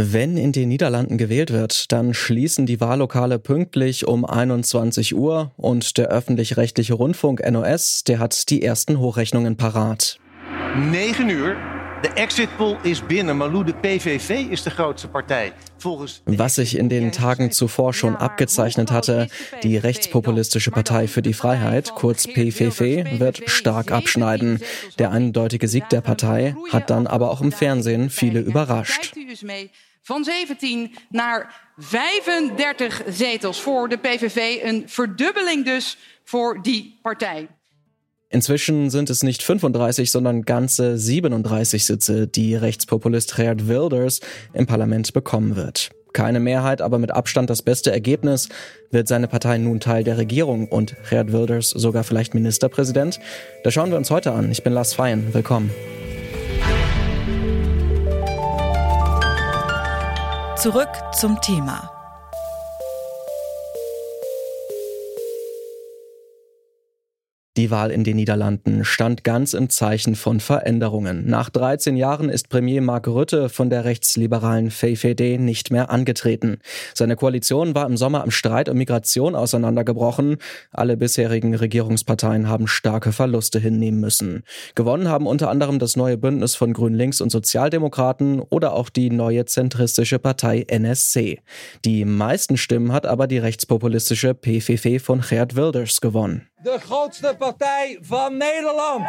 Wenn in den Niederlanden gewählt wird, dann schließen die Wahllokale pünktlich um 21 Uhr und der öffentlich-rechtliche Rundfunk NOS, der hat die ersten Hochrechnungen parat. 9 Uhr De exit poll is binnen, maar Lou, de PVV is de grootste partij. Was sich in den Tagen zuvor schon abgezeichnet hatte, die rechtspopulistische Partei für die Freiheit, kurz PVV, wird stark abschneiden. Der eindeutige Sieg der Partei hat dann aber auch im Fernsehen viele überrascht. Van 17 naar 35 zetels voor de PVV. Een verdubbeling dus voor die partij. Inzwischen sind es nicht 35, sondern ganze 37 Sitze, die Rechtspopulist Geert Wilders im Parlament bekommen wird. Keine Mehrheit, aber mit Abstand das beste Ergebnis. Wird seine Partei nun Teil der Regierung und Geert Wilders sogar vielleicht Ministerpräsident? Das schauen wir uns heute an. Ich bin Lars Feyen. Willkommen. Zurück zum Thema. Die Wahl in den Niederlanden stand ganz im Zeichen von Veränderungen. Nach 13 Jahren ist Premier Mark Rutte von der rechtsliberalen VVD nicht mehr angetreten. Seine Koalition war im Sommer im Streit um Migration auseinandergebrochen. Alle bisherigen Regierungsparteien haben starke Verluste hinnehmen müssen. Gewonnen haben unter anderem das neue Bündnis von Grün Links und Sozialdemokraten oder auch die neue zentristische Partei NSC. Die meisten Stimmen hat aber die rechtspopulistische PVV von Geert Wilders gewonnen de grootste partij van Nederland.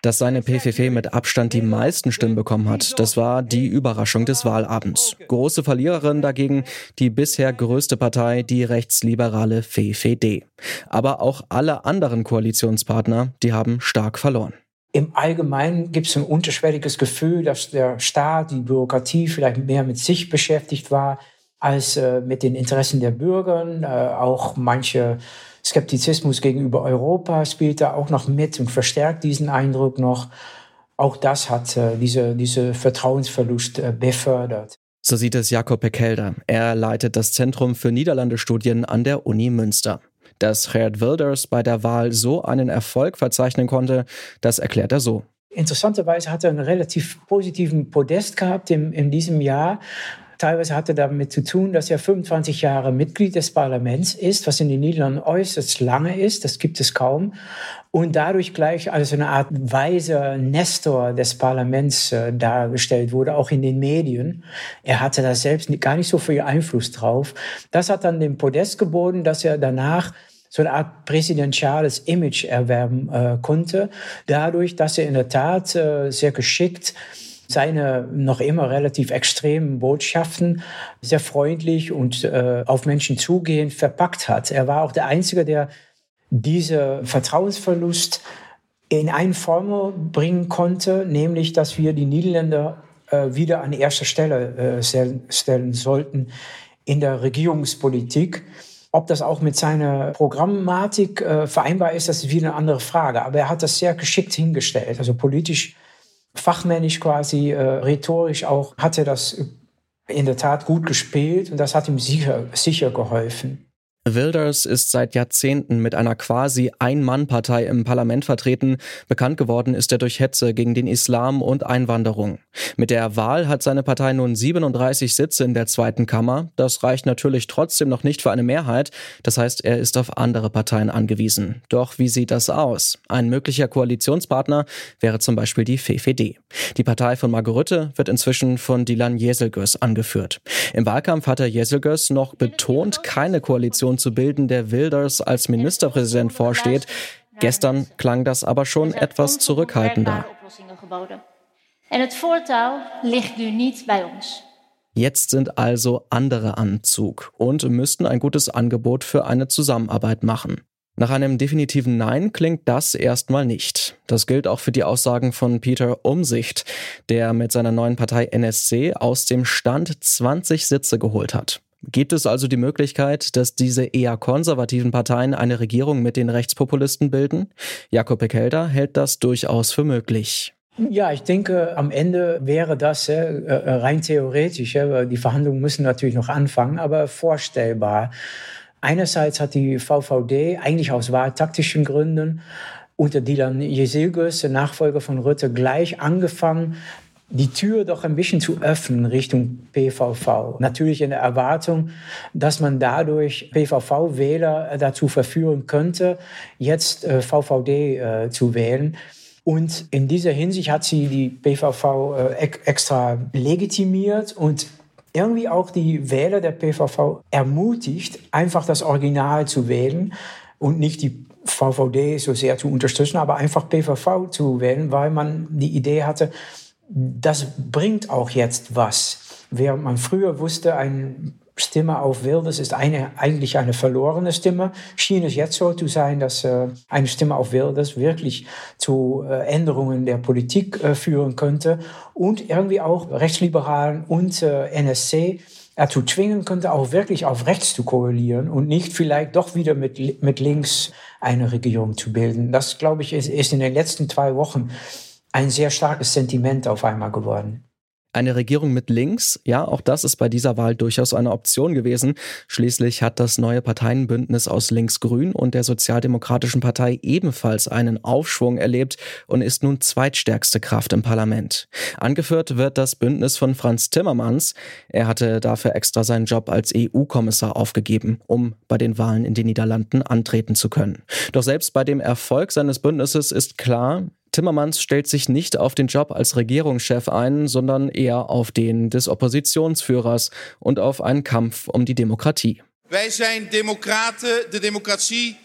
Dass seine PVV mit Abstand die meisten Stimmen bekommen hat, das war die Überraschung des Wahlabends. Große Verliererin dagegen die bisher größte Partei, die rechtsliberale VVD. Aber auch alle anderen Koalitionspartner, die haben stark verloren. Im Allgemeinen gibt es ein unterschwelliges Gefühl, dass der Staat, die Bürokratie vielleicht mehr mit sich beschäftigt war als äh, mit den Interessen der Bürger. Äh, auch manche Skeptizismus gegenüber Europa spielt da auch noch mit und verstärkt diesen Eindruck noch. Auch das hat äh, diese, diese Vertrauensverlust äh, befördert. So sieht es Jakob Pekelder. Er leitet das Zentrum für Niederlandestudien an der Uni Münster. Dass Geert Wilders bei der Wahl so einen Erfolg verzeichnen konnte, das erklärt er so. Interessanterweise hat er einen relativ positiven Podest gehabt in, in diesem Jahr. Teilweise hatte damit zu tun, dass er 25 Jahre Mitglied des Parlaments ist, was in den Niederlanden äußerst lange ist. Das gibt es kaum. Und dadurch gleich als eine Art weiser Nestor des Parlaments äh, dargestellt wurde, auch in den Medien. Er hatte da selbst gar nicht so viel Einfluss drauf. Das hat dann den Podest geboten, dass er danach so eine Art präsidentiales Image erwerben äh, konnte, dadurch, dass er in der Tat äh, sehr geschickt seine noch immer relativ extremen Botschaften sehr freundlich und äh, auf Menschen zugehend verpackt hat. Er war auch der Einzige, der diese Vertrauensverlust in eine Formel bringen konnte, nämlich, dass wir die Niederländer äh, wieder an erster Stelle äh, stellen sollten in der Regierungspolitik. Ob das auch mit seiner Programmatik äh, vereinbar ist, das ist wieder eine andere Frage. Aber er hat das sehr geschickt hingestellt. Also politisch fachmännisch quasi, äh, rhetorisch auch, hat er das in der Tat gut gespielt und das hat ihm sicher, sicher geholfen. Wilders ist seit Jahrzehnten mit einer quasi Ein-Mann-Partei im Parlament vertreten. Bekannt geworden ist er durch Hetze gegen den Islam und Einwanderung. Mit der Wahl hat seine Partei nun 37 Sitze in der zweiten Kammer. Das reicht natürlich trotzdem noch nicht für eine Mehrheit. Das heißt, er ist auf andere Parteien angewiesen. Doch wie sieht das aus? Ein möglicher Koalitionspartner wäre zum Beispiel die VVD. Die Partei von Margarete wird inzwischen von Dylan Jeselgös angeführt. Im Wahlkampf hatte Jeselgös noch betont, keine Koalition zu bilden, der Wilders als Ministerpräsident vorsteht. Gestern klang das aber schon etwas zurückhaltender. Jetzt sind also andere an Zug und müssten ein gutes Angebot für eine Zusammenarbeit machen. Nach einem definitiven Nein klingt das erstmal nicht. Das gilt auch für die Aussagen von Peter Umsicht, der mit seiner neuen Partei NSC aus dem Stand 20 Sitze geholt hat. Gibt es also die Möglichkeit, dass diese eher konservativen Parteien eine Regierung mit den Rechtspopulisten bilden? Jakob Ekelder hält das durchaus für möglich. Ja, ich denke, am Ende wäre das äh, äh rein theoretisch, die Verhandlungen müssen natürlich noch anfangen, aber vorstellbar. Einerseits hat die VVD eigentlich aus wahltaktischen Gründen unter Dylan Jesilgus, Nachfolger von Rutte, gleich angefangen, die Tür doch ein bisschen zu öffnen Richtung PVV. Natürlich in der Erwartung, dass man dadurch PVV-Wähler dazu verführen könnte, jetzt äh, VVD äh, zu wählen. Und in dieser Hinsicht hat sie die PVV äh, extra legitimiert und irgendwie auch die Wähler der PVV ermutigt, einfach das Original zu wählen und nicht die VVD so sehr zu unterstützen, aber einfach PVV zu wählen, weil man die Idee hatte, das bringt auch jetzt was. Während man früher wusste, eine Stimme auf Wilders ist eine, eigentlich eine verlorene Stimme, schien es jetzt so zu sein, dass äh, eine Stimme auf Wilders wirklich zu äh, Änderungen der Politik äh, führen könnte und irgendwie auch Rechtsliberalen und äh, NSC dazu zwingen könnte, auch wirklich auf rechts zu koalieren und nicht vielleicht doch wieder mit, mit links eine Regierung zu bilden. Das, glaube ich, ist, ist in den letzten zwei Wochen ein sehr starkes Sentiment auf einmal geworden. Eine Regierung mit links, ja, auch das ist bei dieser Wahl durchaus eine Option gewesen. Schließlich hat das neue Parteienbündnis aus Links-Grün und der Sozialdemokratischen Partei ebenfalls einen Aufschwung erlebt und ist nun zweitstärkste Kraft im Parlament. Angeführt wird das Bündnis von Franz Timmermans. Er hatte dafür extra seinen Job als EU-Kommissar aufgegeben, um bei den Wahlen in den Niederlanden antreten zu können. Doch selbst bei dem Erfolg seines Bündnisses ist klar, Timmermans stellt sich nicht auf den Job als Regierungschef ein, sondern eher auf den des Oppositionsführers und auf einen Kampf um die Demokratie. Wij zijn democraten, de democratie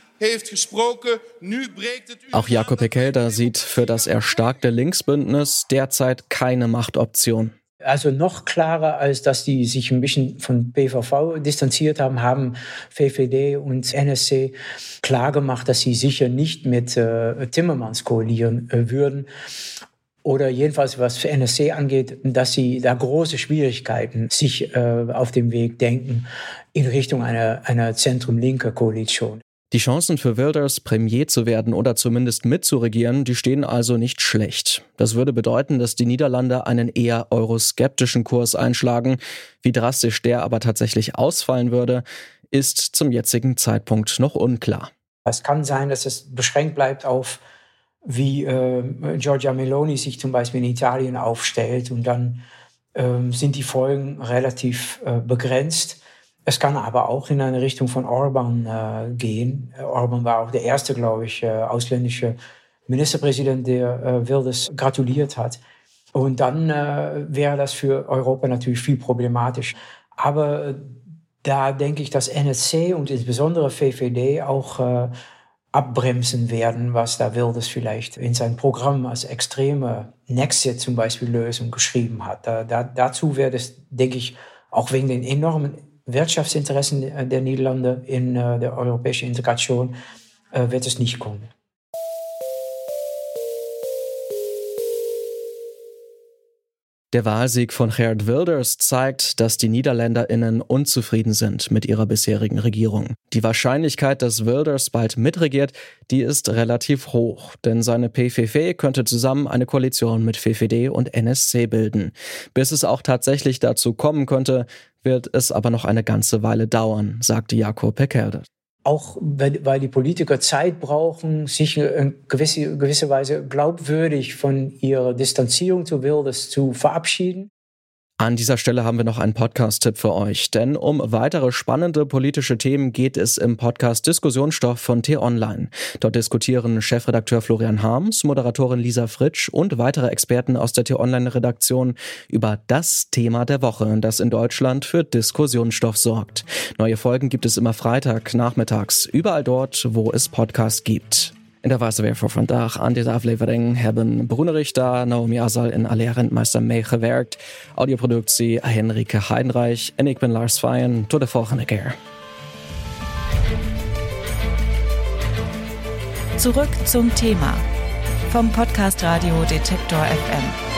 Auch Jakob Ekelder sieht für das erstarkte Linksbündnis derzeit keine Machtoption. Also noch klarer, als dass die sich ein bisschen von PVV distanziert haben, haben VVD und NSC klargemacht, dass sie sicher nicht mit äh, Timmermans koalieren äh, würden. Oder jedenfalls, was NSC angeht, dass sie da große Schwierigkeiten sich äh, auf dem Weg denken in Richtung einer, einer zentrum-linker Koalition. Die Chancen für Wilders, Premier zu werden oder zumindest mitzuregieren, die stehen also nicht schlecht. Das würde bedeuten, dass die Niederlande einen eher euroskeptischen Kurs einschlagen. Wie drastisch der aber tatsächlich ausfallen würde, ist zum jetzigen Zeitpunkt noch unklar. Es kann sein, dass es beschränkt bleibt auf, wie äh, Giorgia Meloni sich zum Beispiel in Italien aufstellt und dann äh, sind die Folgen relativ äh, begrenzt. Es kann aber auch in eine Richtung von Orban äh, gehen. Orban war auch der erste, glaube ich, äh, ausländische Ministerpräsident, der äh, Wilders gratuliert hat. Und dann äh, wäre das für Europa natürlich viel problematisch. Aber äh, da denke ich, dass NSC und insbesondere VVD auch äh, abbremsen werden, was da Wilders vielleicht in sein Programm als extreme Nexit zum Beispiel Lösung geschrieben hat. Da, da, dazu wäre es, denke ich, auch wegen den enormen Wirtschaftsinteressen der Niederlande in äh, der europäischen Integration äh, wird es nicht kommen. Der Wahlsieg von Geert Wilders zeigt, dass die NiederländerInnen unzufrieden sind mit ihrer bisherigen Regierung. Die Wahrscheinlichkeit, dass Wilders bald mitregiert, die ist relativ hoch, denn seine PVV könnte zusammen eine Koalition mit VVD und NSC bilden. Bis es auch tatsächlich dazu kommen könnte, wird es aber noch eine ganze Weile dauern, sagte Jakob Pekelde auch weil die Politiker Zeit brauchen, sich in gewisse, gewisse Weise glaubwürdig von ihrer Distanzierung zu Wilders zu verabschieden. An dieser Stelle haben wir noch einen Podcast-Tipp für euch, denn um weitere spannende politische Themen geht es im Podcast Diskussionsstoff von T-Online. Dort diskutieren Chefredakteur Florian Harms, Moderatorin Lisa Fritsch und weitere Experten aus der T-Online-Redaktion über das Thema der Woche, das in Deutschland für Diskussionsstoff sorgt. Neue Folgen gibt es immer Freitag nachmittags, überall dort, wo es Podcasts gibt. In der was weer voor vandaag. Aan deze aflevering hebben Bruno Richter, Naomi Asal en alle Rentmeister mee gewerkt. Audioproductie Henrike Heinreich en ik ben Lars Feyen. Tot de volgende keer. Zurück zum Thema vom Podcast Radio Detektor FM.